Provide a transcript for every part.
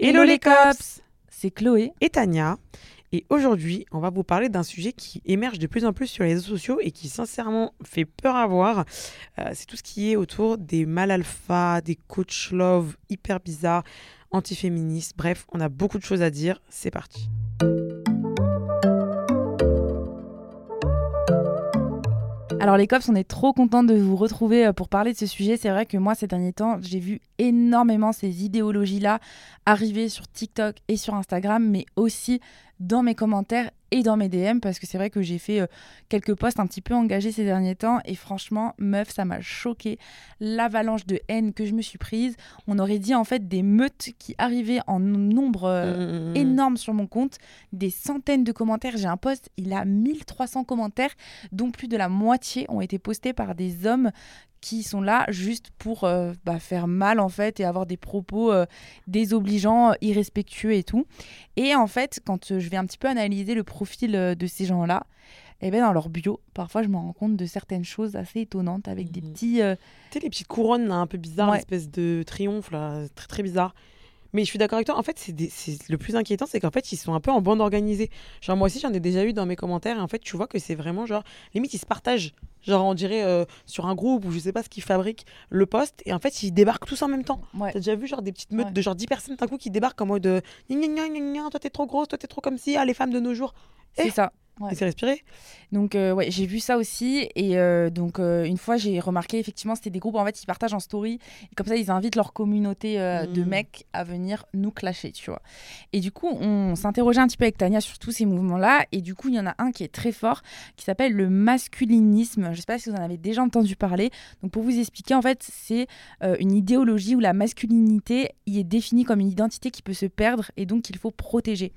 Hello les cops C'est Chloé. Et Tania. Et aujourd'hui, on va vous parler d'un sujet qui émerge de plus en plus sur les réseaux sociaux et qui sincèrement fait peur à voir. Euh, c'est tout ce qui est autour des mal alpha, des coach love hyper bizarres, antiféministes. Bref, on a beaucoup de choses à dire. C'est parti. Alors les cops, on est trop contents de vous retrouver euh, pour parler de ce sujet. C'est vrai que moi, ces derniers temps, j'ai vu énormément ces idéologies-là arriver sur TikTok et sur Instagram, mais aussi dans mes commentaires et dans mes DM parce que c'est vrai que j'ai fait euh, quelques posts un petit peu engagés ces derniers temps et franchement meuf ça m'a choqué. L'avalanche de haine que je me suis prise. On aurait dit en fait des meutes qui arrivaient en nombre euh, Mmh, mmh, mmh. énorme sur mon compte. Des centaines de commentaires. J'ai un post il a 1300 commentaires dont plus de la moitié ont été postés par des hommes qui sont là juste pour euh, bah, faire mal en fait et avoir des propos euh, désobligeants, irrespectueux et tout. Et en fait, quand euh, je vais un petit peu analyser le profil euh, de ces gens-là, eh ben dans leur bio, parfois je me rends compte de certaines choses assez étonnantes avec des Mhm. petits... euh, Tu sais, les petites couronnes là, un peu bizarres, Ouais. l'espèce de triomphe là, très très bizarre. Mais je suis d'accord avec toi. En fait, c'est des- le plus inquiétant, c'est qu'en fait, ils sont un peu en bande organisée. Genre, moi aussi, j'en ai déjà eu dans mes commentaires. Et en fait, tu vois que c'est vraiment genre, limite, ils se partagent. Genre, on dirait euh, sur un groupe ou je sais pas ce qu'ils fabriquent le poste. Et en fait, ils débarquent tous en même temps. ouais. T'as déjà vu genre des petites meutes Ouais. de genre 10 personnes d'un coup qui débarquent en mode euh, gna gna gna gna gna, toi t'es trop grosse, toi t'es trop comme si, ah les femmes de nos jours. C'est Eh. ça. Ouais. C'est respirer. Donc euh, ouais, j'ai vu ça aussi et euh, donc euh, une fois j'ai remarqué effectivement c'était des groupes en fait ils partagent en story et comme ça ils invitent leur communauté de Mhm. mecs à venir nous clasher, tu vois. Et du coup, on s'interrogeait un petit peu avec Tania sur tous ces mouvements-là et du coup, il y en a un qui est très fort qui s'appelle le masculinisme. Je sais pas si vous en avez déjà entendu parler. Donc pour vous expliquer en fait, c'est une idéologie où la masculinité y est définie comme une identité qui peut se perdre et donc qu'il faut protéger.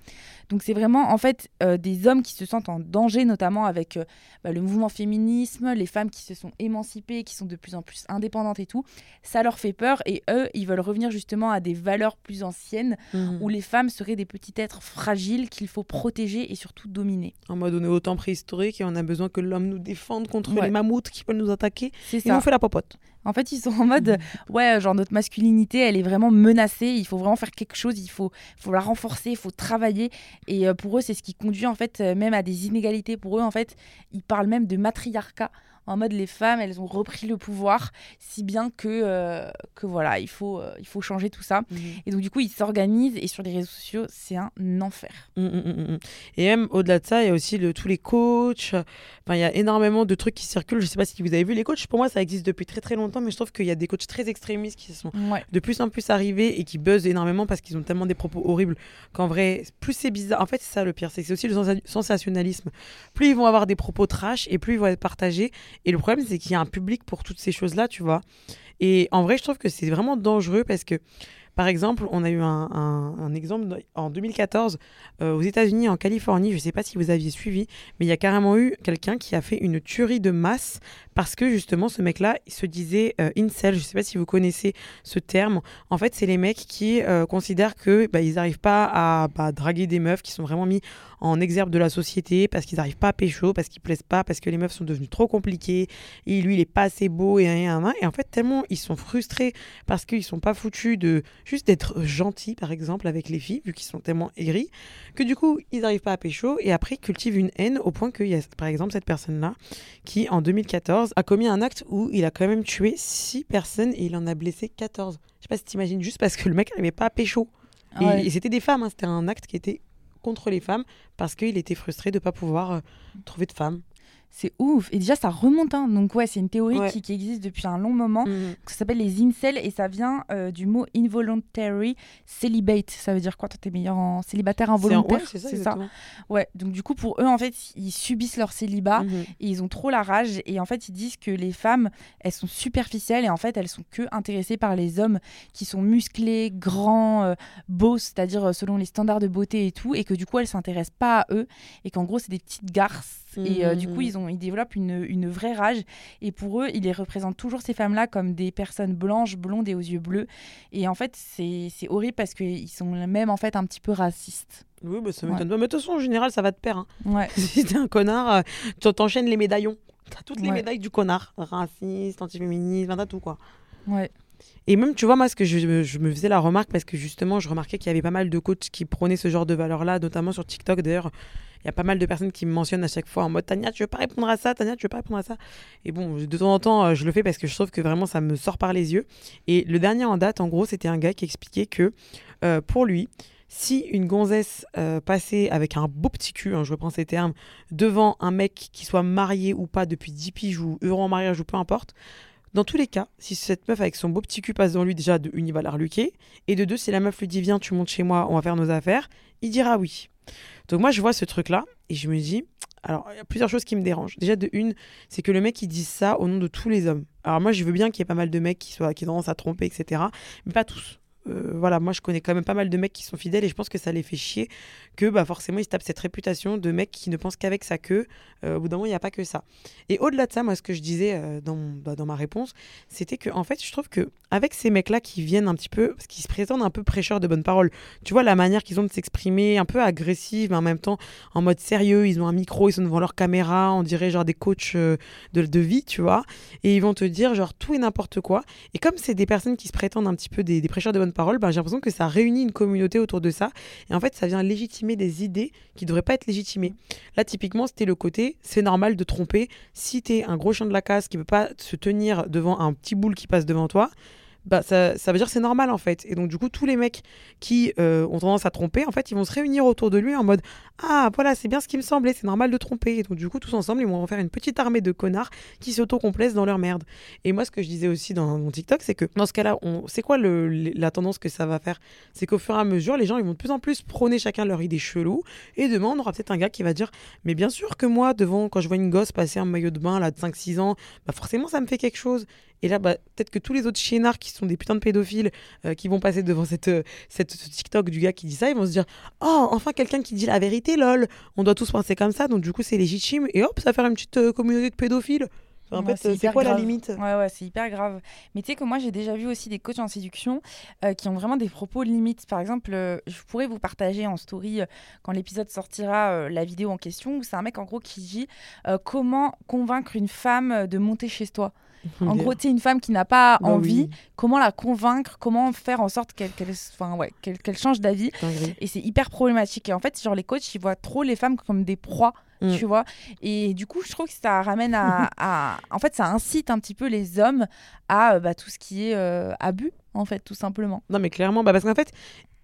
Donc c'est vraiment en fait des hommes qui se sentent en danger, notamment avec euh, bah, le mouvement féminisme, les femmes qui se sont émancipées, qui sont de plus en plus indépendantes et tout. Ça leur fait peur et eux, ils veulent revenir justement à des valeurs plus anciennes où les femmes seraient des petits êtres fragiles qu'il faut protéger et surtout dominer. En mode on est au temps préhistorique et on a besoin que l'homme nous défende contre Ouais. les mammouths qui veulent nous attaquer. C'est Et ça. on fait la popote. En fait, ils sont en mode, ouais, genre notre masculinité, elle est vraiment menacée. Il faut vraiment faire quelque chose. Il faut, faut la renforcer. Il faut travailler. Et euh, pour eux, c'est ce qui conduit en fait euh, même à des inégalités. Pour eux, en fait, ils parlent même de matriarcat. En mode, les femmes, elles ont repris le pouvoir, si bien que, euh, que voilà, il faut, euh, il faut changer tout ça. Et donc, du coup, ils s'organisent. Et sur les réseaux sociaux, c'est un enfer. Mm, mm, mm. Et même au-delà de ça, il y a aussi le, tous les coachs. Enfin, il y a énormément de trucs qui circulent. Je sais pas si vous avez vu les coachs. Pour moi, ça existe depuis très très longtemps, mais je trouve qu'il y a des coachs très extrémistes qui sont Ouais. de plus en plus arrivés et qui buzzent énormément parce qu'ils ont tellement des propos horribles qu'en vrai, plus c'est bizarre. En fait, c'est ça le pire, c'est que c'est aussi le sensa- sensationnalisme. Plus ils vont avoir des propos trash et plus ils vont être partagés. Et le problème, c'est qu'il y a un public pour toutes ces choses-là, tu vois. Et en vrai, je trouve que c'est vraiment dangereux parce que, par exemple, on a eu un, exemple en 2014 euh, aux États-Unis, en Californie. Je ne sais pas si vous aviez suivi, mais il y a carrément eu quelqu'un qui a fait une tuerie de masse parce que justement, ce mec-là, il se disait euh, incel. Je ne sais pas si vous connaissez ce terme. En fait, c'est les mecs qui euh, considèrent que bah, ils n'arrivent pas à bah, draguer des meufs qui sont vraiment mis en exergue de la société parce qu'ils n'arrivent pas à pécho, parce qu'ils plaisent pas, parce que les meufs sont devenues trop compliquées. Et lui il est pas assez beau et et en fait tellement ils sont frustrés parce qu'ils sont pas foutus de juste d'être gentils par exemple avec les filles vu qu'ils sont tellement aigris que du coup ils n'arrivent pas à pécho et après ils cultivent une haine au point qu'il y a par exemple cette personne là qui en 2014 a commis un acte où il a quand même tué 6 personnes et il en a blessé 14 je sais pas si t'imagines juste parce que le mec n'arrivait pas à pécho. Et, Ouais. et c'était des femmes, hein, c'était un acte qui était contre les femmes parce qu'il était frustré de ne pas pouvoir euh, trouver de femmes. C'est ouf. Et déjà, ça remonte. hein. Donc, ouais, c'est une théorie Ouais. qui, qui existe depuis un long moment. Mhm. Ça s'appelle les incels et ça vient euh, du mot involuntary celibate. Ça veut dire quoi Toi, t'es meilleur en célibataire C'est involontaire? ouais, c'est ça, exactement. Ouais, donc du coup, pour eux, en fait, ils subissent leur célibat Mhm. et ils ont trop la rage. Et en fait, ils disent que les femmes, elles sont superficielles et en fait, elles sont que intéressées par les hommes qui sont musclés, grands, euh, beaux, c'est-à-dire euh, selon les standards de beauté et tout. Et que du coup, elles s'intéressent pas à eux et qu'en gros, c'est des petites garces. Et euh, du coup, Mhm. ils, ont, ils développent une, une vraie rage. Et pour eux, ils les représentent toujours, ces femmes-là, comme des personnes blanches, blondes et aux yeux bleus. Et en fait, c'est c'est horrible parce qu'ils sont même en fait un petit peu racistes. Oui, bah, ça Ouais. m'étonne pas. Mais de toute façon, en général, ça va te perdre. hein. Ouais. si t'es un connard, euh, tu t'enchaînes les médaillons. T'as toutes les Ouais. médailles du connard. Raciste, antiféministe, t'as tout quoi. Ouais. Et même, tu vois, moi, ce que je, je me faisais la remarque, parce que justement, je remarquais qu'il y avait pas mal de coachs qui prônaient ce genre de valeurs-là, notamment sur TikTok. D'ailleurs, il y a pas mal de personnes qui me mentionnent à chaque fois en mode Tania, tu veux pas répondre à ça Tania, tu veux pas répondre à ça Et bon, de temps en temps, euh, je le fais parce que je trouve que vraiment ça me sort par les yeux. Et le dernier en date, en gros, c'était un gars qui expliquait que euh, pour lui, si une gonzesse euh, passait avec un beau petit cul, hein, je reprends ces termes, devant un mec qui soit marié ou pas depuis 10 piges ou heureux en mariage ou peu importe, dans tous les cas, si cette meuf avec son beau petit cul passe dans lui, déjà, de une, il va la reluquer. Et de deux, si la meuf lui dit Viens, tu montes chez moi, on va faire nos affaires, il dira oui. Donc moi, je vois ce truc-là et je me dis Alors, il y a plusieurs choses qui me dérangent. Déjà, de une, c'est que le mec, il dit ça au nom de tous les hommes. Alors moi, je veux bien qu'il y ait pas mal de mecs qui, soient, qui ont tendance à tromper, etc. Mais pas tous. Euh, voilà, moi je connais quand même pas mal de mecs qui sont fidèles et je pense que ça les fait chier que bah, forcément ils se tapent cette réputation de mec qui ne pense qu'avec sa queue. Euh, au bout d'un moment, il n'y a pas que ça. Et au-delà de ça, moi ce que je disais euh, dans, bah, dans ma réponse, c'était que en fait, je trouve que avec ces mecs-là qui viennent un petit peu, parce qu'ils se présentent un peu prêcheurs de bonnes paroles, tu vois la manière qu'ils ont de s'exprimer, un peu agressive, mais en même temps en mode sérieux, ils ont un micro, ils sont devant leur caméra, on dirait genre des coachs de, de vie, tu vois, et ils vont te dire genre tout et n'importe quoi. Et comme c'est des personnes qui se prétendent un petit peu des, des prêcheurs de bonnes paroles, ben, j'ai l'impression que ça réunit une communauté autour de ça, et en fait ça vient légitimer des idées qui devraient pas être légitimées. Là typiquement c'était le côté, c'est normal de tromper, si t'es un gros chien de la casse qui peut pas se tenir devant un petit boule qui passe devant toi, bah ça, ça veut dire que c'est normal en fait. Et donc du coup, tous les mecs qui euh, ont tendance à tromper, en fait, ils vont se réunir autour de lui en mode Ah voilà, c'est bien ce qui me semblait, c'est normal de tromper. Et donc du coup, tous ensemble, ils vont en faire une petite armée de connards qui s'autocomplaisent dans leur merde. Et moi, ce que je disais aussi dans mon TikTok, c'est que dans ce cas-là, on... c'est quoi le, la tendance que ça va faire? C'est qu'au fur et à mesure, les gens ils vont de plus en plus prôner chacun leur idée chelou. Et demain, on aura peut-être un gars qui va dire Mais bien sûr que moi, devant, quand je vois une gosse passer un maillot de bain là, de 5-6 ans, bah forcément, ça me fait quelque chose. Et là, bah, peut-être que tous les autres chienards qui sont des putains de pédophiles euh, qui vont passer devant cette, euh, cette, ce TikTok du gars qui dit ça, ils vont se dire Oh, enfin quelqu'un qui dit la vérité, lol. On doit tous penser comme ça, donc du coup, c'est légitime. Et hop, ça va faire une petite euh, communauté de pédophiles. Enfin, en Ouais, fait, euh, c'est hyper quoi la limite? Ouais, ouais, c'est hyper grave. Mais tu sais que moi, j'ai déjà vu aussi des coachs en séduction euh, qui ont vraiment des propos limites. Par exemple, euh, je pourrais vous partager en story, euh, quand l'épisode sortira, euh, la vidéo en question, où c'est un mec en gros qui dit euh, comment convaincre une femme euh, de monter chez toi? En gros, tu sais, une femme qui n'a pas Bah envie, oui, comment la convaincre, comment faire en sorte qu'elle ouais, change d'avis? Et c'est hyper problématique. Et en fait, genre, les coachs, ils voient trop les femmes comme des proies, Mm. tu vois. Et du coup, je trouve que ça ramène à, à- En fait, ça incite un petit peu les hommes à euh, bah, tout ce qui est euh, abus, en fait, tout simplement. Non, mais clairement, bah, parce qu'en fait,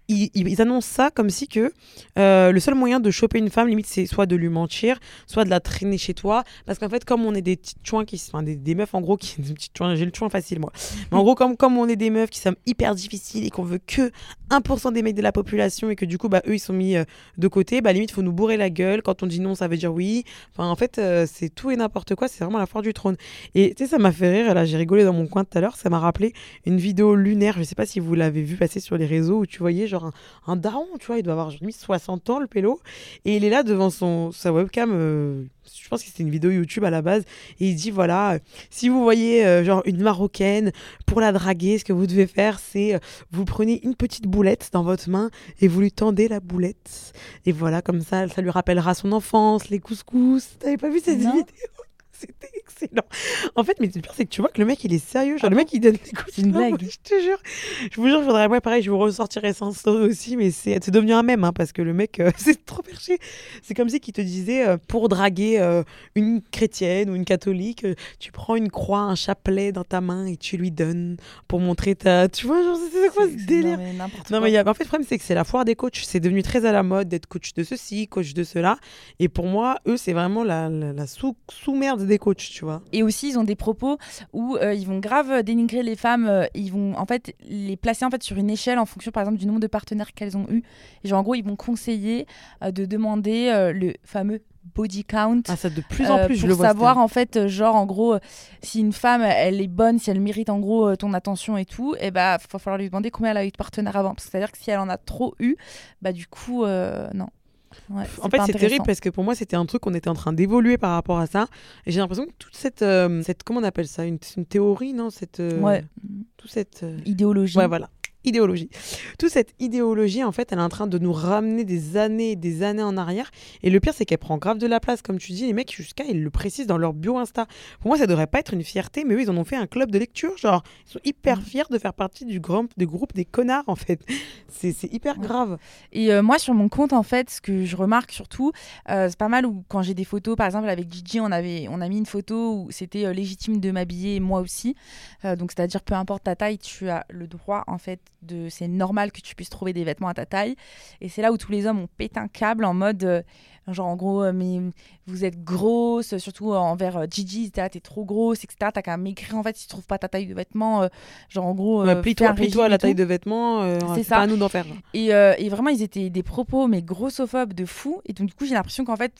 ils, annoncent ça comme si que euh, le seul moyen de choper une femme, limite, c'est soit de lui mentir, soit de la traîner chez toi. Parce qu'en fait, comme on est des petites chouins qui. Enfin, des, meufs en gros qui. J'ai le chouin facile, moi. Mais en gros, comme, comme on est des meufs qui sont hyper difficiles et qu'on veut que 1% des mecs de la population et que du coup, bah, eux, ils sont mis euh, de côté, bah, limite, faut nous bourrer la gueule. Quand on dit non, ça veut dire oui. En fait, euh, c'est tout et n'importe quoi. C'est vraiment la foire du trône. Et tu sais, ça m'a fait rire. Là, j'ai rigolé dans mon coin tout à l'heure. Ça m'a rappelé une vidéo lunaire. Je sais pas si vous l'avez vu passer sur les réseaux où tu voyais genre un, un daron, tu vois, il doit avoir genre, limite 60 ans le pélo. Et il est là devant son, sa webcam. euh, je pense que c'était une vidéo YouTube à la base. Et il dit voilà, euh, si vous voyez euh, genre une marocaine pour la draguer, ce que vous devez faire, c'est vous prenez une petite boulette dans votre main et vous lui tendez la boulette. Et voilà, comme ça, ça lui rappellera son enfance, les couscous. T'avais pas vu cette vidéo? C'était excellent. En fait, mais le pire, c'est que tu vois que le mec, il est sérieux. Genre, le mec, il donne des coups C'est une blague. Je te jure. Je vous jure, je voudrais, ouais, pareil, je vous ressortirai sans story aussi, mais c'est devenu un mème, hein, parce que le mec, euh, c'est trop perché. C'est comme si qu'il te disait, euh, pour draguer euh, une chrétienne ou une catholique, tu prends une croix, un chapelet dans ta main et tu lui donnes pour montrer ta. Tu vois, genre, c'est quoi ce délire? Non, mais non, mais y a... en fait, le problème, c'est que c'est la foire des coachs. C'est devenu très à la mode d'être coach de ceci, coach de cela. Et pour moi, eux, c'est vraiment la, la, la sous- sous-merde des coachs, tu vois. Et aussi, ils ont des propos où euh, ils vont grave dénigrer les femmes. euh, ils vont en fait les placer en fait sur une échelle en fonction, par exemple, du nombre de partenaires qu'elles ont eu. Et genre, en gros, ils vont conseiller euh, de demander le fameux body count. Ah, ça, de plus en euh, plus, je pour le vois. savoir en fait genre en gros euh, si une femme elle est bonne si elle mérite en gros euh, ton attention et tout et bah va falloir lui demander combien elle a eu de partenaires avant parce que c'est à dire que si elle en a trop eu bah du coup non Ouais, En fait, c'est terrible parce que pour moi, c'était un truc qu'on était en train d'évoluer par rapport à ça. Et j'ai l'impression que toute cette, euh, cette. Comment on appelle ça? Une, une théorie, non? Cette, euh, ouais Toute cette. euh, idéologie Ouais, voilà. Idéologie. Toute cette idéologie, en fait, elle est en train de nous ramener des années et des années en arrière. Et le pire, c'est qu'elle prend grave de la place. Comme tu dis, les mecs, jusqu'à, ils le précisent dans leur bio Insta. Pour moi, ça devrait pas être une fierté, mais eux, ils en ont fait un club de lecture. Genre, ils sont hyper Mm. fiers de faire partie du, grand, du groupe des connards, en fait. C'est c'est hyper grave. Et euh, moi, sur mon compte, en fait, ce que je remarque surtout, euh, c'est pas mal où quand j'ai des photos, par exemple, avec Gigi, on, avait, on a mis une photo où c'était euh, légitime de m'habiller, moi aussi. Donc, c'est-à-dire, peu importe ta taille, tu as le droit, en fait, de. C'est normal que tu puisses trouver des vêtements à ta taille. Et c'est là où tous les hommes ont pété un câble en mode. euh, Genre en gros, euh, mais vous êtes grosse, surtout envers euh, Gigi, t'es trop grosse, etc. T'as qu'à m'écrire en fait si tu trouves pas ta taille de vêtements. euh, genre en gros, Ouais, plie-toi plie-toi à la taille de vêtements. C'est ça. pas à nous d'en faire. Et, et vraiment, ils étaient des propos, mais grossophobes de fou. Et donc, du coup, j'ai l'impression qu'en fait,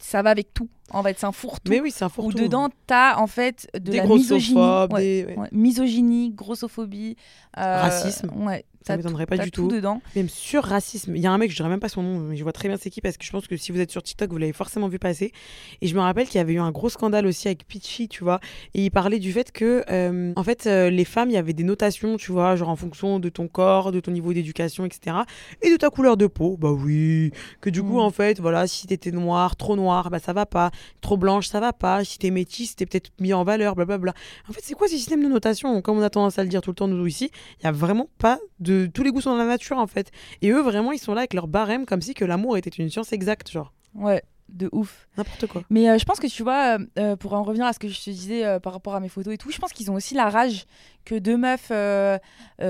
ça va avec tout. En fait, c'est un fourre-tout. Mais oui, c'est un Où fourre-tout. dedans, t'as en fait de des la misogynie. grossophobes, Ouais, des. ouais. ouais. Misogynie, grossophobie. euh, Racisme. Ouais. Ça m'étonnerait pas du tout tout. dedans. Même sur racisme. Il y a un mec, je dirais même pas son nom, mais je vois très bien c'est qui parce que je pense que si vous êtes sur TikTok, vous l'avez forcément vu passer. Et je me rappelle qu'il y avait eu un gros scandale aussi avec Pitchy, tu vois. Et il parlait du fait que, euh, en fait, euh, les femmes, il y avait des notations, tu vois, genre en fonction de ton corps, de ton niveau d'éducation, etc. Et de ta couleur de peau. Bah oui. Que du coup, Mm. en fait, voilà, si t'étais noire, trop noire, bah ça va pas. Trop blanche, ça va pas. Si t'es métisse, t'es peut-être mis en valeur, blablabla. En fait, c'est quoi ce système de notation? Comme on a tendance à le dire tout le temps, nous ici, il y a vraiment pas de. Tous les goûts sont dans la nature, en fait. Et eux, vraiment, ils sont là avec leur barème, comme si que l'amour était une science exacte, genre. Ouais, de ouf. N'importe quoi. Mais euh, je pense que tu vois, euh, euh, pour en revenir à ce que je te disais euh, par rapport à mes photos et tout, je pense qu'ils ont aussi la rage que deux meufs,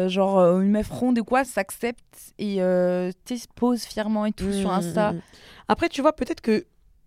genre une meuf ronde ou quoi, s'acceptent et euh, tu sais, se posent fièrement et tout sur Mm, Insta. mm, mm. Après, tu vois, peut-être que.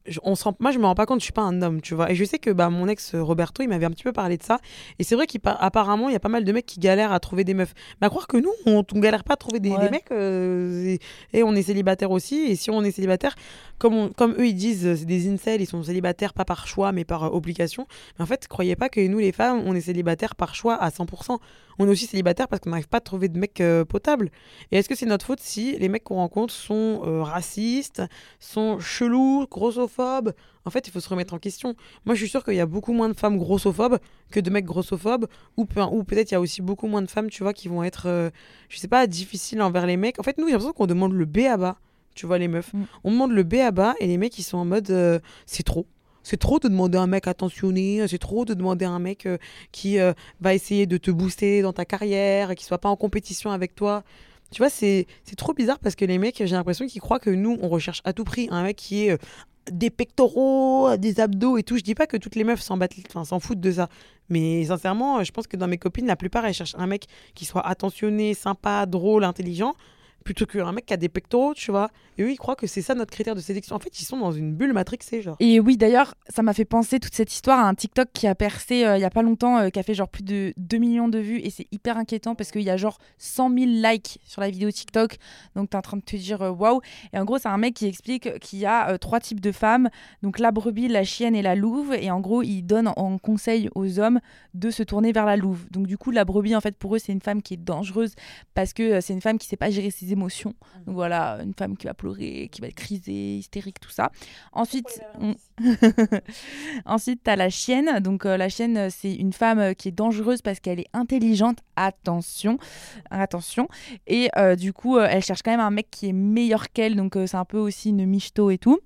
Je- On rend- Moi, je me rends pas compte, je suis pas un homme, tu vois. Et je sais que bah, mon ex Roberto, il m'avait un petit peu parlé de ça. Et c'est vrai qu'apparemment, il y a pas mal de mecs qui galèrent à trouver des meufs. Mais à croire que nous, on, on galère pas à trouver des, Ouais. des mecs. euh, et, et on est célibataire aussi. Et si on est célibataire, comme, on- comme eux, ils disent, c'est des incels, ils sont célibataires pas par choix, mais par euh, obligation. Mais en fait, croyez pas que nous, les femmes, on est célibataires par choix à 100%. On est aussi célibataires parce qu'on n'arrive pas à trouver de mecs euh, potables. Et est-ce que c'est notre faute si les mecs qu'on rencontre sont racistes, sont chelous, grossophobes En fait, il faut se remettre en question. Moi, je suis sûre qu'il y a beaucoup moins de femmes grossophobes que de mecs grossophobes, ou, peu- ou peut-être il y a aussi beaucoup moins de femmes, tu vois, qui vont être, euh, je sais pas, difficiles envers les mecs. En fait, nous, j'ai l'impression qu'on demande le B à bas, tu vois, les meufs. Mm. On demande le B à bas et les mecs, ils sont en mode, euh, c'est trop. C'est trop de demander à un mec attentionné, c'est trop de demander à un mec euh, qui euh, va essayer de te booster dans ta carrière, qui soit pas en compétition avec toi. Tu vois, c'est trop bizarre parce que les mecs, j'ai l'impression qu'ils croient que nous, on recherche à tout prix un mec qui est euh, des pectoraux, des abdos et tout. Je dis pas que toutes les meufs s'en s'en foutent de ça. Mais sincèrement, je pense que dans mes copines, la plupart, elles cherchent un mec qui soit attentionné, sympa, drôle, intelligent, plutôt qu'un mec qui a des pectoraux, tu vois. Et eux, ils croient que c'est ça notre critère de sélection. En fait, ils sont dans une bulle matrixée, genre. Et oui, d'ailleurs, ça m'a fait penser toute cette histoire à un TikTok qui a percé euh, il y a pas longtemps, euh, qui a fait genre plus de 2 millions de vues. Et c'est hyper inquiétant parce qu'il y a genre 100 000 likes sur la vidéo TikTok. Donc t'es en train de te dire euh, waouh. Et en gros, c'est un mec qui explique qu'il y a euh, trois types de femmes donc la brebis, la chienne et la louve. Et en gros, il donne en conseil aux hommes de se tourner vers la louve. Donc du coup, la brebis, en fait, pour eux, c'est une femme qui est dangereuse parce que euh, c'est une femme qui sait pas gérer ses émotions. Donc voilà, une femme qui va pleurer, qui va être crisée, hystérique, tout ça. Ensuite, on- Ensuite, tu as la chienne. Donc, euh, la chienne, euh, c'est une femme euh, qui est dangereuse parce qu'elle est intelligente. Attention. Attention. Et euh, du coup, elle cherche quand même un mec qui est meilleur qu'elle. Donc, c'est un peu aussi une michto et tout.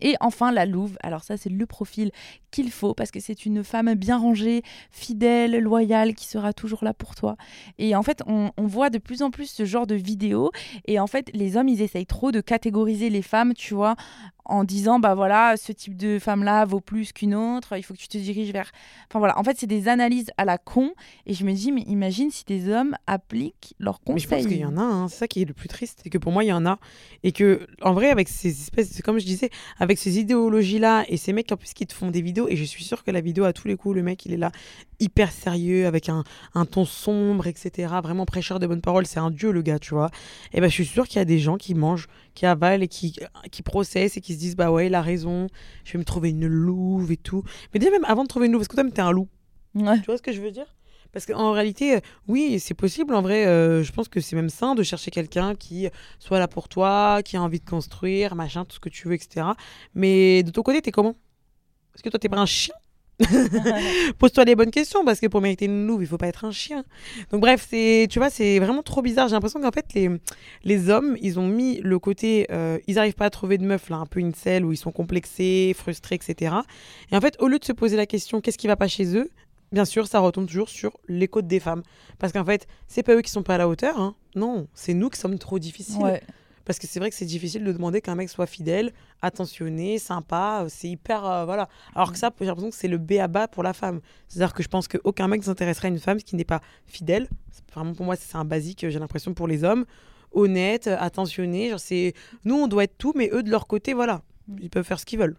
Et enfin, la louve. Alors, ça, c'est le profil qu'il faut parce que c'est une femme bien rangée, fidèle, loyale, qui sera toujours là pour toi. Et en fait, on, on voit de plus en plus ce genre de vidéos. Et en fait, les hommes, ils essayent trop de catégoriser les femmes, tu vois, en disant bah voilà ce type de femme là vaut plus qu'une autre il faut que tu te diriges vers enfin voilà en fait c'est des analyses à la con et je me dis mais imagine si des hommes appliquent leurs conseils Mais je pense qu'il y en a, hein. c'est ça qui est le plus triste, c'est que pour moi il y en a, et que en vrai avec ces espèces, comme je disais, avec ces idéologies là et ces mecs en plus qui te font des vidéos, et je suis sûre que la vidéo à tous les coups, le mec il est là hyper sérieux avec un, un ton sombre, etc. Vraiment prêcheur de bonnes paroles, c'est un dieu le gars, tu vois. Et ben je suis sûre qu'il y a des gens qui mangent, qui avalent et qui qui processent et qui se disent bah ouais il a raison, je vais me trouver une louve et tout. Mais déjà même avant de trouver une louve, est-ce que toi t'es un loup Ouais. tu vois ce que je veux dire? Parce qu'en réalité, euh, oui, c'est possible. En vrai, euh, je pense que c'est même sain de chercher quelqu'un qui soit là pour toi, qui a envie de construire, machin, tout ce que tu veux, etc. Mais de ton côté, t'es comment? Est-ce que toi, t'es pas un chien Pose-toi les bonnes questions parce que pour mériter une louve, il faut pas être un chien. Donc bref, c'est tu vois, c'est vraiment trop bizarre. J'ai l'impression qu'en fait les les hommes, ils ont mis le côté euh, ils arrivent pas à trouver de meuf là, un peu une selle où ils sont complexés, frustrés, etc. Et en fait, au lieu de se poser la question qu'est-ce qui va pas chez eux, bien sûr, ça retombe toujours sur les côtes des femmes parce qu'en fait, c'est pas eux qui sont pas à la hauteur, hein. Non, c'est nous qui sommes trop difficiles. Ouais. Parce que c'est vrai que c'est difficile de demander qu'un mec soit fidèle, attentionné, sympa. euh, C'est hyper. euh, voilà. Alors que ça, j'ai l'impression que c'est le B à bas pour la femme. C'est-à-dire que je pense qu'aucun mec ne s'intéresserait à une femme qui n'est pas fidèle. C'est- Vraiment, pour moi, c'est un basique, j'ai l'impression, pour les hommes. Honnête, attentionné. Genre, c'est... Nous, on doit être tout, mais eux, de leur côté, voilà. Ils peuvent faire ce qu'ils veulent.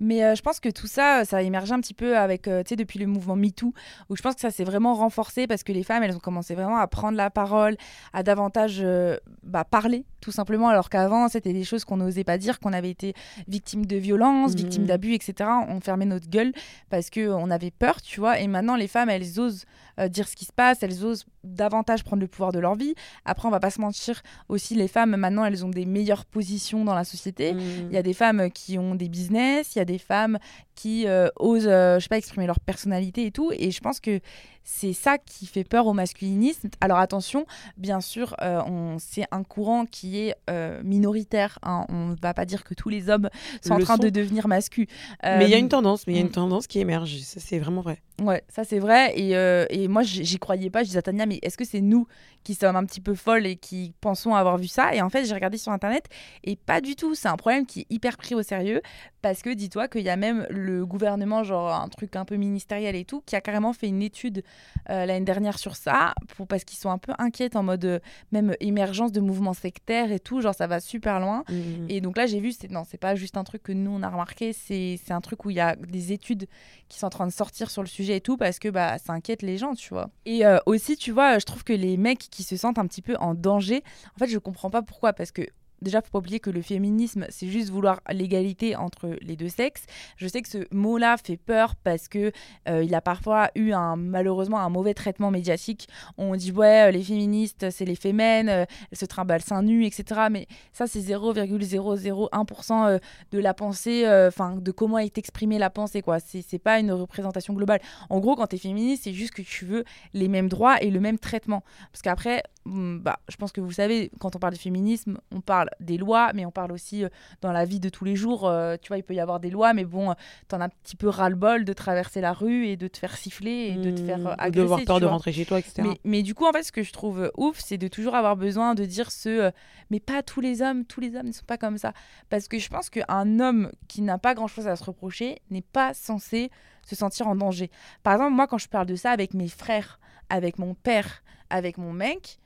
Mais euh, je pense que tout ça, ça a émergé un petit peu avec, euh, tu sais, depuis le mouvement MeToo, où je pense que ça s'est vraiment renforcé parce que les femmes, elles ont commencé vraiment à prendre la parole, à davantage euh, bah, parler, tout simplement, alors qu'avant, c'était des choses qu'on n'osait pas dire, qu'on avait été victime de violences, Mhm. victime d'abus, etc. On fermait notre gueule parce qu'on avait peur, tu vois. Et maintenant, les femmes, elles osent euh, dire ce qui se passe, elles osent davantage prendre le pouvoir de leur vie. Après, on va pas se mentir, aussi, les femmes, maintenant, elles ont des meilleures positions dans la société. Il y a des femmes qui ont des business, il y a des femmes qui euh, osent, euh, je sais pas, exprimer leur personnalité et tout. Et je pense que c'est ça qui fait peur au masculinisme. Alors attention, bien sûr, euh, on, c'est un courant qui est euh, minoritaire. hein. On ne va pas dire que tous les hommes sont Le en train sont. de devenir masculins. Mais il y a une tendance, mais il y a une tendance qui émerge. Ça, c'est vraiment vrai. Ouais, ça c'est vrai. Et, euh, et moi, j'y croyais pas. Je disais à Tania, mais est-ce que c'est nous qui sommes un petit peu folles et qui pensons avoir vu ça? Et en fait, j'ai regardé sur Internet et pas du tout. C'est un problème qui est hyper pris au sérieux parce que dis-toi qu'il y a même le gouvernement, genre un truc un peu ministériel et tout, qui a carrément fait une étude euh, l'année dernière sur ça pour, parce qu'ils sont un peu inquiets en mode euh, même émergence de mouvements sectaires et tout. Genre, ça va super loin. Mm. Et donc là, j'ai vu, c'est non, c'est pas juste un truc que nous on a remarqué, c'est c'est un truc où il y a des études qui sont en train de sortir sur le sujet et tout parce que bah ça inquiète les gens, tu vois. Et euh, aussi, tu vois, je trouve que les mecs qui se sentent un petit peu en danger, en fait, je comprends pas pourquoi parce que Déjà, faut pas oublier que le féminisme, c'est juste vouloir l'égalité entre les deux sexes. Je sais que ce mot-là fait peur parce que euh, il a parfois eu malheureusement un mauvais traitement médiatique. On dit ouais, euh, les féministes, c'est les fémènes, euh, elles se trimballent seins nus, etc. Mais ça, c'est 0,001% euh, de la pensée, enfin, de comment est exprimée la pensée, quoi. C'est pas une représentation globale. En gros, quand tu es féministe, c'est juste que tu veux les mêmes droits et le même traitement. Parce qu'après, bah, je pense que vous savez, quand on parle de féminisme, on parle des lois, mais on parle aussi euh, dans la vie de tous les jours. euh, tu vois, il peut y avoir des lois, mais bon, euh, t'en as un petit peu ras-le-bol de traverser la rue et de te faire siffler et de te faire Mm. Agresser. de avoir peur de rentrer chez toi, etc. Mais, mais du coup, en fait, ce que je trouve ouf, c'est de toujours avoir besoin de dire ce mais pas tous les hommes, tous les hommes ne sont pas comme ça. Parce que je pense qu'un homme qui n'a pas grand chose à se reprocher n'est pas censé se sentir en danger. Par exemple, moi, quand je parle de ça avec mes frères, avec mon père, avec mon mec,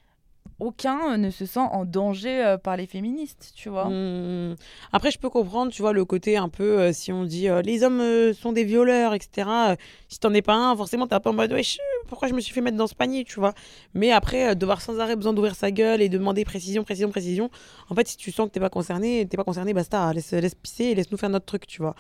aucun euh, ne se sent en danger euh, par les féministes, tu vois. Hmm. Après, je peux comprendre, tu vois, le côté un peu, euh, si on dit les hommes sont des violeurs, etc. si t'en es pas un, forcément, t'es un peu en mode, pourquoi je me suis fait mettre dans ce panier, tu vois. Mais après, devoir sans arrêt besoin d'ouvrir sa gueule et de demander précision, précision, précision. En fait, si tu sens que t'es pas concerné, t'es pas concerné, basta, laisse, laisse pisser et laisse-nous faire notre truc, tu vois.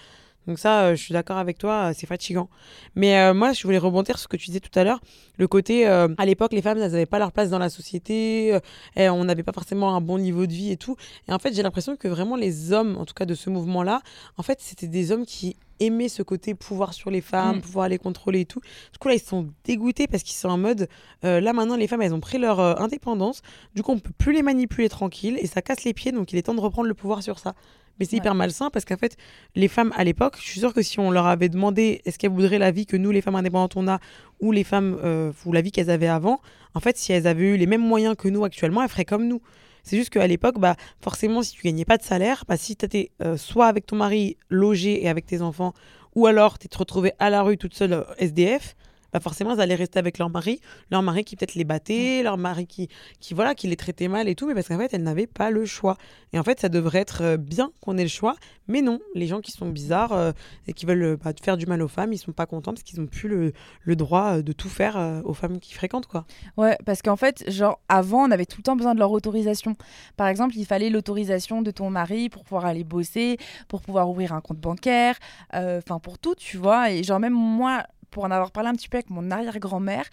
Donc ça, euh, je suis d'accord avec toi, euh, c'est fatigant. Mais euh, moi, je voulais rebondir sur ce que tu disais tout à l'heure, le côté, euh, à l'époque, les femmes, elles n'avaient pas leur place dans la société, et on n'avait pas forcément un bon niveau de vie et tout. Et en fait, j'ai l'impression que vraiment les hommes, en tout cas de ce mouvement-là, en fait, c'était des hommes qui aimaient ce côté pouvoir sur les femmes, Mm. pouvoir les contrôler et tout. Du coup, là, ils sont dégoûtés parce qu'ils sont en mode, euh, là maintenant, les femmes, elles ont pris leur euh, indépendance. Du coup, on peut plus les manipuler tranquille et ça casse les pieds, donc il est temps de reprendre le pouvoir sur ça. Mais c'est Ouais. hyper malsain parce qu'en fait, les femmes à l'époque, je suis sûre que si on leur avait demandé est-ce qu'elles voudraient la vie que nous, les femmes indépendantes, on a, ou les femmes, euh, ou la vie qu'elles avaient avant, en fait, si elles avaient eu les mêmes moyens que nous actuellement, elles feraient comme nous. C'est juste qu'à l'époque, bah, forcément, si tu gagnais pas de salaire, bah, si tu étais soit avec ton mari logé et avec tes enfants, ou alors tu te retrouvais à la rue toute seule euh, SDF, bah forcément, elles allaient rester avec leur mari, leur mari qui peut-être les battait, leur mari qui, qui, voilà, qui les traitait mal et tout, mais parce qu'en fait, elles n'avaient pas le choix. Et en fait, ça devrait être euh, bien qu'on ait le choix, mais non, les gens qui sont bizarres euh, et qui veulent euh, bah, faire du mal aux femmes, ils sont pas contents parce qu'ils n'ont plus le, le droit de tout faire euh, aux femmes qui fréquentent, quoi. Ouais, parce qu'en fait, genre, avant, on avait tout le temps besoin de leur autorisation. Par exemple, il fallait l'autorisation de ton mari pour pouvoir aller bosser, pour pouvoir ouvrir un compte bancaire, euh, enfin, pour tout, tu vois. Et genre, même moi, pour en avoir parlé un petit peu avec mon arrière-grand-mère,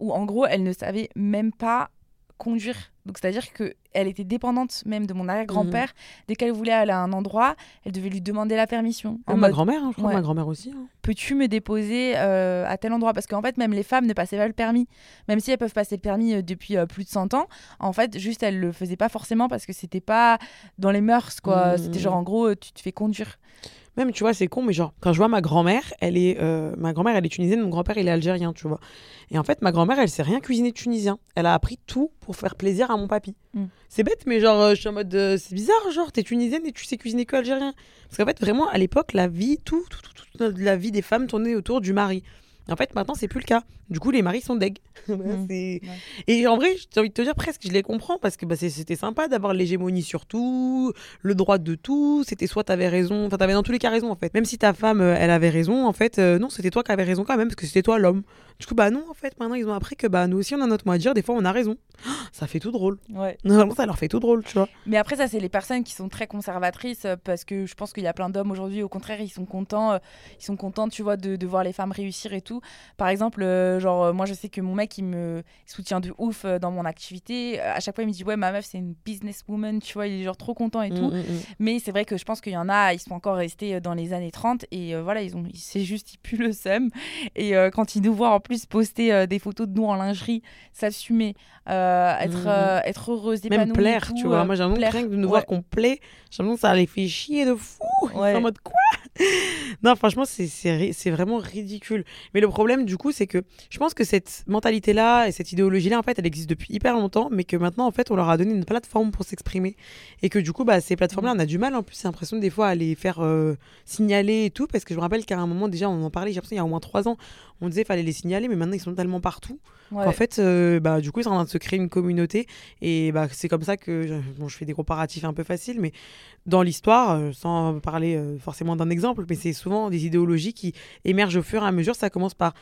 où en gros, elle ne savait même pas conduire. Donc, c'est-à-dire qu'elle était dépendante même de mon arrière-grand-père. Dès qu'elle voulait aller à un endroit, elle devait lui demander la permission. En ma mode, grand-mère, hein, je crois, Ouais. ma grand-mère aussi. hein. peux-tu me déposer euh, à tel endroit? Parce qu'en fait, même les femmes ne passaient pas le permis. Même si elles peuvent passer le permis euh, depuis euh, plus de 100 ans, en fait, juste elles le faisaient pas forcément parce que c'était pas dans les mœurs, quoi. Mhm. C'était genre, en gros, tu te fais conduire. Même, tu vois, c'est con, mais genre, quand je vois ma grand-mère, elle est, euh, ma grand-mère, elle est tunisienne, mon grand-père, il est algérien, tu vois. Et en fait, ma grand-mère, elle sait rien cuisiner de tunisien. Elle a appris tout pour faire plaisir à mon papy. Mm. C'est bête, mais genre, euh, je suis en mode, euh, c'est bizarre, genre, t'es tunisienne et tu sais cuisiner que algérien. Parce qu'en fait, vraiment, à l'époque, la vie, tout, tout, tout, tout, toute la vie des femmes tournait autour du mari. En fait, maintenant, c'est plus le cas. Du coup, les maris sont deg. Mm. C'est- Et en vrai, j'ai envie de te dire presque, je les comprends parce que bah, c'était sympa d'avoir l'hégémonie sur tout, le droit de tout. C'était soit t'avais raison, enfin t'avais dans tous les cas raison en fait. Même si ta femme, euh, elle avait raison, en fait, euh, non, c'était toi qui avais raison quand même parce que c'était toi l'homme. Du coup, bah non, en fait, maintenant ils ont appris que bah nous aussi on a notre mot à dire. Des fois, on a raison. Ça fait tout drôle. Ouais. Normalement, ça leur fait tout drôle, tu vois. Mais après, ça, c'est les personnes qui sont très conservatrices euh, parce que je pense qu'il y a plein d'hommes aujourd'hui, au contraire, ils sont contents, euh, ils sont contents, tu vois, de, de voir les femmes réussir et tout. Par exemple, euh, genre, moi, je sais que mon mec, il me soutient de ouf dans mon activité. À chaque fois, il me dit, ouais, ma meuf, c'est une businesswoman, tu vois, il est genre trop content et tout. Mm, mm, mm. Mais c'est vrai que je pense qu'il y en a, ils sont encore restés dans les années 30 et euh, voilà, ils ont, c'est juste, ils puent le seum. Et quand ils nous voient en plus poster euh, des photos de nous en lingerie, s'assumer, euh, être, Mhm. euh, être heureuse, Même plaire, tout, tu vois. euh, Moi, j'ai l'impression que rien que de nous voir qu'on plaît, j'ai l'impression que ça les fait chier de fou. Ils sont Ouais. en mode quoi? Non, franchement, c'est- vraiment ridicule. Mais le problème, du coup, c'est que je pense que cette mentalité-là et cette idéologie-là, en fait, elle existe depuis hyper longtemps, mais que maintenant, en fait, on leur a donné une plateforme pour s'exprimer. Et que du coup, bah, ces plateformes-là, on a du mal, en plus, j'ai l'impression, des fois, à les faire euh, signaler et tout, parce que je me rappelle qu'à un moment, déjà, on en parlait, j'ai l'impression, il y a au moins trois ans, on disait qu'il fallait les signaler, mais maintenant, ils sont tellement partout. Ouais. En fait, euh, bah, du coup, ils sont en train de se créer une communauté. Et bah, c'est comme ça que. je- Bon, je fais des comparatifs un peu faciles, mais dans l'histoire, euh, sans parler euh, forcément d'un exemple, mais c'est souvent des idéologies qui émergent au fur et à mesure. Ça commence par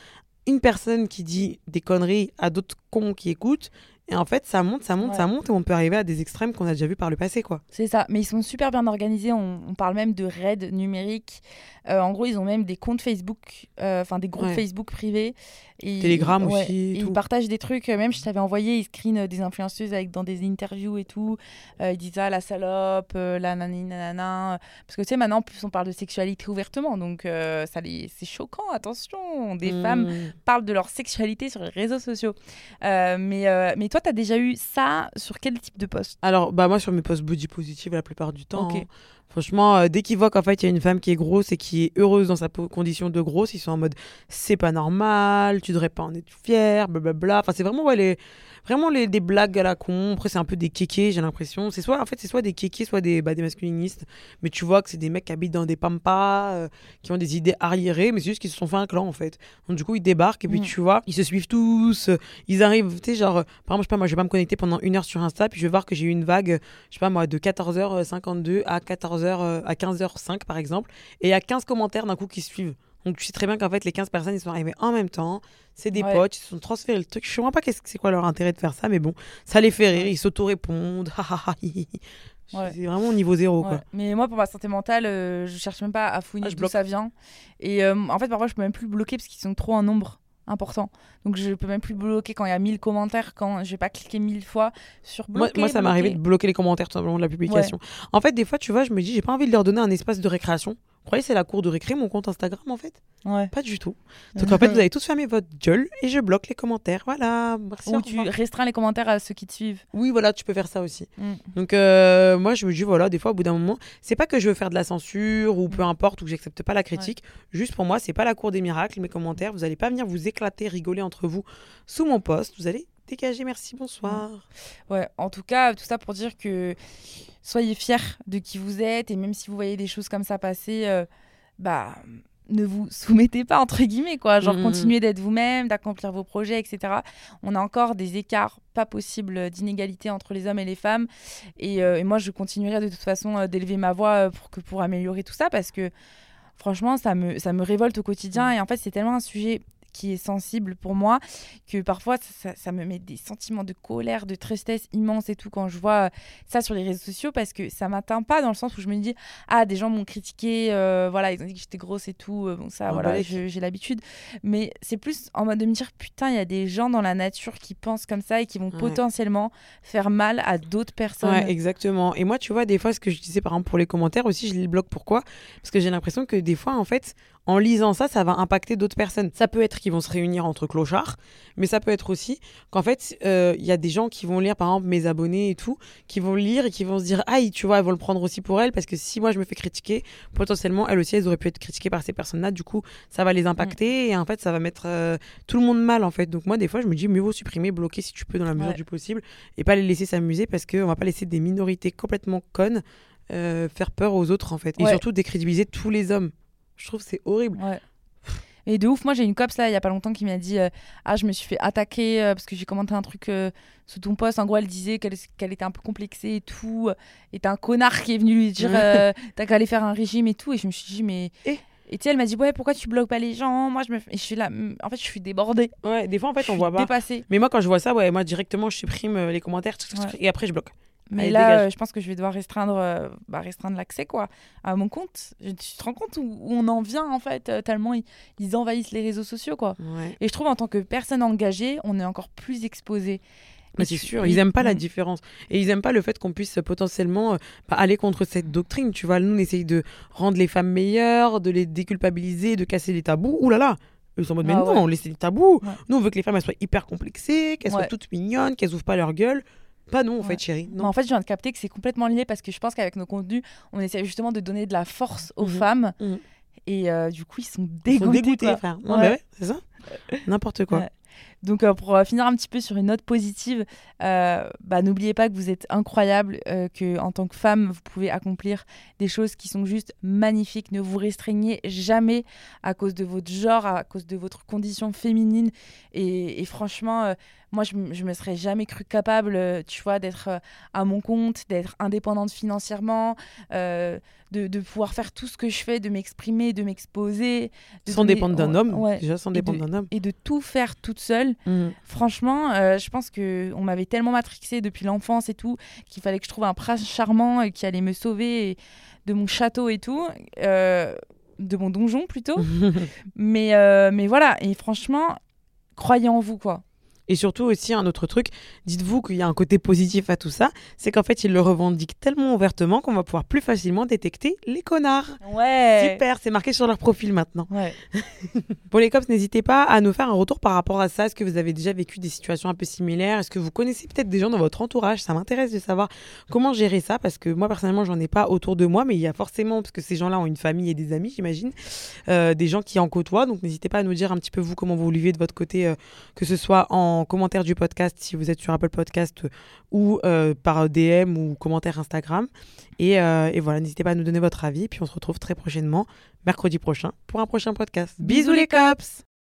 une personne qui dit des conneries à d'autres cons qui écoutent. Et en fait, ça monte, ça monte, Ouais. ça monte, et on peut arriver à des extrêmes qu'on a déjà vus par le passé, quoi. C'est ça, mais ils sont super bien organisés. On, on parle même de raids numériques. Euh, en gros, ils ont même des comptes Facebook, euh, enfin des groupes Ouais. Facebook privés. Et, Telegram ouais, aussi, et ils partagent des trucs. euh, Même je t'avais envoyé, ils screenent des influenceuses avec dans des interviews et tout. Euh, ils disent ah la salope, euh, la nani nanana. Parce que tu sais maintenant, en plus on parle de sexualité ouvertement, donc euh, ça les, c'est choquant. Attention, des Mmh. femmes parlent de leur sexualité sur les réseaux sociaux. Euh, mais euh, mais toi, t'as déjà eu ça sur quel type de poste Alors, bah moi, sur mes posts body positive, la plupart du temps, hein, franchement, euh, dès qu'ils voient qu'en fait, il y a une femme qui est grosse et qui est heureuse dans sa condition de grosse, ils sont en mode c'est pas normal, tu devrais pas en être fier, blablabla. Enfin, c'est vraiment, ouais, les, vraiment les, des blagues à la con. Après, c'est un peu des kékés, j'ai l'impression. C'est soit, en fait, c'est soit des kékés, soit des, bah, des masculinistes. Mais tu vois que c'est des mecs qui habitent dans des pampas, euh, qui ont des idées arriérées, mais c'est juste qu'ils se sont fait un clan, en fait. Donc, du coup, ils débarquent et puis, Mm. tu vois, ils se suivent tous. euh, Ils arrivent, tu sais, genre, par exemple, je sais pas, moi, je vais pas me connecter pendant une heure sur Insta, puis je vais voir que j'ai eu une vague, je sais pas, moi, de 14h52 à 14h, euh, à 15h05, par exemple, et il y a 15 commentaires d'un coup qui suivent. Donc, tu sais très bien qu'en fait, les 15 personnes, ils sont arrivées en même temps. C'est des Ouais. potes, ils se sont transférés le truc. Je sais pas qu'est-ce que c'est quoi leur intérêt de faire ça, mais bon, ça les fait rire, ils s'auto-répondent. Ouais. C'est vraiment au niveau zéro, Ouais. quoi. Mais moi, pour ma santé mentale, euh, je cherche même pas à fouiner Ah, d'où ça vient. Et euh, en fait, parfois, je peux même plus bloquer parce qu'ils sont trop en nombre important. Donc, je peux même plus bloquer quand il y a 1000 commentaires, quand je vais pas cliquer 1000 fois sur bloquer. moi, ça m'est arrivé de bloquer. bloquer les commentaires tout simplement de la publication. En fait, des fois, tu vois, je me dis, j'ai pas envie de leur donner un espace de récréation Vous croyez que c'est la cour de récré, mon compte Instagram, en fait? Ouais. Pas du tout. Donc en fait, vous allez tous fermer votre gueule et je bloque les commentaires. Voilà. Merci. Ou tu restreins les commentaires à ceux qui te suivent. Oui, voilà, tu peux faire ça aussi. Mm. Donc euh, moi, je me dis, voilà, des fois, au bout d'un moment, c'est pas que je veux faire de la censure ou peu Mm. importe, ou que j'accepte pas la critique. Juste pour moi, c'est pas la cour des miracles, mes commentaires. Vous allez pas venir vous éclater, rigoler entre vous sous mon poste. Vous allez dégager, merci, bonsoir. Ouais, en tout cas, tout ça pour dire que soyez fiers de qui vous êtes et même si vous voyez des choses comme ça passer, euh, bah ne vous soumettez pas entre guillemets quoi, genre Mhm. continuez d'être vous-même, d'accomplir vos projets, etc. On a encore des écarts pas possibles d'inégalité entre les hommes et les femmes et, euh, et moi je continuerai de toute façon euh, d'élever ma voix pour que pour améliorer tout ça parce que franchement ça me ça me révolte au quotidien et en fait c'est tellement un sujet qui est sensible pour moi que parfois ça, ça- ça me met des sentiments de colère, de tristesse immense et tout quand je vois euh, ça sur les réseaux sociaux parce que ça m'atteint pas dans le sens où je me dis ah des gens m'ont critiqué euh, voilà ils ont dit que j'étais grosse et tout euh, bon ça Oh, voilà j'ai l'habitude mais c'est plus en mode de me dire putain il y a des gens dans la nature qui pensent comme ça et qui vont Ouais. potentiellement faire mal à d'autres personnes Ouais, exactement. Et moi, tu vois, des fois, ce que je disais par exemple pour les commentaires aussi, je les bloque. Pourquoi? Parce que j'ai l'impression que des fois, en fait, en lisant ça, ça va impacter d'autres personnes. Ça peut être qu'ils vont se réunir entre clochards, mais ça peut être aussi qu'en fait, euh, il y a des gens qui vont lire, par exemple, mes abonnés et tout, qui vont lire et qui vont se dire, aïe, tu vois, elles vont le prendre aussi pour elles, parce que si moi je me fais critiquer, potentiellement, elles aussi, elles auraient pu être critiquées par ces personnes-là. Du coup, ça va les impacter et en fait, ça va mettre euh, tout le monde mal, en fait. Donc moi, des fois, je me dis, mieux vaut supprimer, bloquer si tu peux dans la mesure Ouais. du possible et pas les laisser s'amuser parce qu'on va pas laisser des minorités complètement connes euh, faire peur aux autres en fait et surtout décrédibiliser tous les hommes. Je trouve que c'est horrible. Ouais. Et de ouf, moi j'ai une copse là il y a pas longtemps qui m'a dit euh, Ah, je me suis fait attaquer euh, parce que j'ai commenté un truc euh, sous ton post. En gros, elle disait qu'elle était un peu complexée et tout. euh, Et t'as un connard qui est venu lui dire T'as qu'à aller faire un régime et tout. Et je me suis dit Mais. Et tu sais, elle m'a dit Ouais, pourquoi tu bloques pas les gens? Moi, je me. Et je suis là. En fait, je suis débordée. Ouais, des fois en fait je on voit pas. dépassée. Mais moi quand je vois ça, ouais, moi directement je supprime les commentaires Ouais. et après je bloque. Mais Allez, là, euh, je pense que je vais devoir restreindre, euh, bah, restreindre l'accès quoi, à mon compte. Je- Tu te rends compte où, où on en vient en fait, euh, tellement ils, ils envahissent les réseaux sociaux quoi. Ouais. Et je trouve en tant que personne engagée, on est encore plus exposé. Mais c'est sûr, ils aiment pas la Mm. différence. Et ils aiment pas le fait qu'on puisse potentiellement euh, bah, aller contre cette doctrine. Tu vois, nous on essaye de rendre les femmes meilleures, de les déculpabiliser, de casser les tabous. Ouh là là Eux sont en mode, mais Ah non, ouais. on laisse les tabous. Ouais. Nous, on veut que les femmes elles soient hyper complexées, qu'elles soient toutes mignonnes, qu'elles ouvrent pas leur gueule. Pas non, en Ouais. fait, chérie. Mais Non. en fait, je viens de capter que c'est complètement lié parce que je pense qu'avec nos contenus, on essaie justement de donner de la force aux Mhm. femmes. Mhm. Et euh, du coup, ils sont Ils sont dégoûtés. dégoûtés, frère. Non, ouais, c'est ça. N'importe quoi. Donc, euh, pour euh, finir un petit peu sur une note positive, euh, bah, n'oubliez pas que vous êtes incroyable, euh, que en tant que femme, vous pouvez accomplir des choses qui sont juste magnifiques. Ne vous restreignez jamais à cause de votre genre, à cause de votre condition féminine. Et, et franchement, moi, je, je me serais jamais cru capable, tu vois, d'être à mon compte, d'être indépendante financièrement, de, de pouvoir faire tout ce que je fais, de m'exprimer, de m'exposer. de Sans donner- dépendre d'un homme. ouais. Déjà, sans dépendre d'un homme. Et de tout faire toute seule. Mhm. Franchement, euh, je pense que on m'avait tellement matrixé depuis l'enfance et tout qu'il fallait que je trouve un prince charmant et qui allait me sauver et- de mon château et tout, euh, de mon donjon plutôt. mais euh, mais voilà. Et franchement, croyez en vous quoi. Et surtout aussi un autre truc, dites-vous qu'il y a un côté positif à tout ça, c'est qu'en fait ils le revendiquent tellement ouvertement qu'on va pouvoir plus facilement détecter les connards. Ouais. Super, c'est marqué sur leur profil maintenant. Ouais. Pour les cops, n'hésitez pas à nous faire un retour par rapport à ça. Est-ce que vous avez déjà vécu des situations un peu similaires? Est-ce que vous connaissez peut-être des gens dans votre entourage? Ça m'intéresse de savoir comment gérer ça parce que moi personnellement, j'en ai pas autour de moi, mais il y a forcément, parce que ces gens-là ont une famille et des amis, j'imagine, euh, des gens qui en côtoient. Donc n'hésitez pas à nous dire un petit peu vous comment vous vivez de votre côté, euh, que ce soit en commentaire du podcast si vous êtes sur Apple Podcast ou euh, par DM ou commentaire Instagram. Et, euh, et voilà, n'hésitez pas à nous donner votre avis. Puis on se retrouve très prochainement, mercredi prochain, pour un prochain podcast. Bisous les cops